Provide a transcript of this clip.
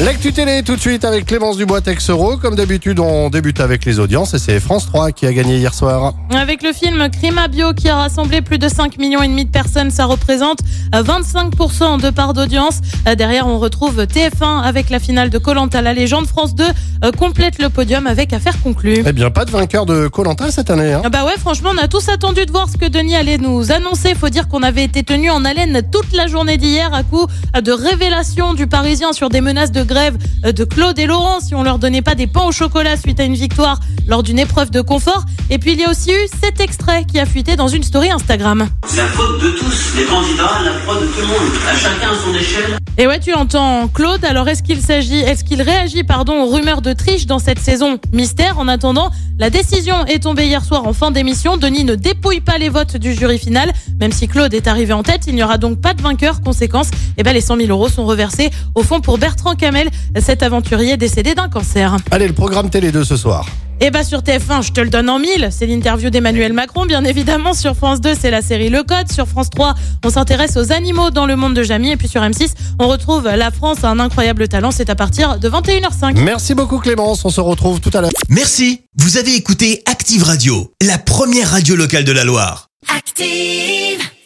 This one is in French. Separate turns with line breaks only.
L'actu télé tout de suite avec Clémence Dubois Texero. Comme d'habitude, on débute avec les audiences et c'est France 3 qui a gagné hier soir.
Avec le film Crime à Bio qui a rassemblé plus de 5 millions et demi de personnes, ça représente euh, 25% de part d'audience. Euh, Derrière, on retrouve TF1 avec la finale de Colanta la légende. France 2 euh, complète le podium avec affaire conclue.
Eh bien, pas de vainqueur de Colanta cette année. Hein.
Ah Bah ouais, franchement, on a tous attendu de voir ce que Denis allait nous annoncer. Faut dire qu'on avait été tenu en haleine toute la journée d'hier à coup de révélations du Parisien sur des menaces de grève euh, de Claude et Laurent si on leur donnait pas des pains au chocolat suite à une victoire lors d'une épreuve de confort. Et puis il y a aussi eu cet extrait qui a fuité dans une story Instagram.
C'est la faute de tous, les candidats, la faute de tout le monde, à chacun à son échelle.
Et ouais, tu entends Claude. Alors est-ce qu'il s'agit, est-ce qu'il réagit, pardon, aux rumeurs de triche dans cette saison Mystère? En attendant, la décision est tombée hier soir en fin d'émission. Denis ne dépouille pas les votes du jury final, même si Claude est arrivé en tête. Il n'y aura donc pas de vainqueur. Conséquence, eh ben les 100 000 euros sont reversés au fond pour Bertrand Camel, cet aventurier décédé d'un cancer.
Allez, le programme télé de ce soir.
Et bah sur TF1, je te le donne en mille. C'est l'interview d'Emmanuel Macron, bien évidemment. Sur France 2, c'est la série Le Code. Sur France 3, on s'intéresse aux animaux dans le monde de Jamie. Et puis sur M6, on retrouve La France a un incroyable talent. C'est à partir de 21h05.
Merci beaucoup Clémence, on se retrouve tout à l'heure.
Merci, vous avez écouté Active Radio, la première radio locale de la Loire.
Active.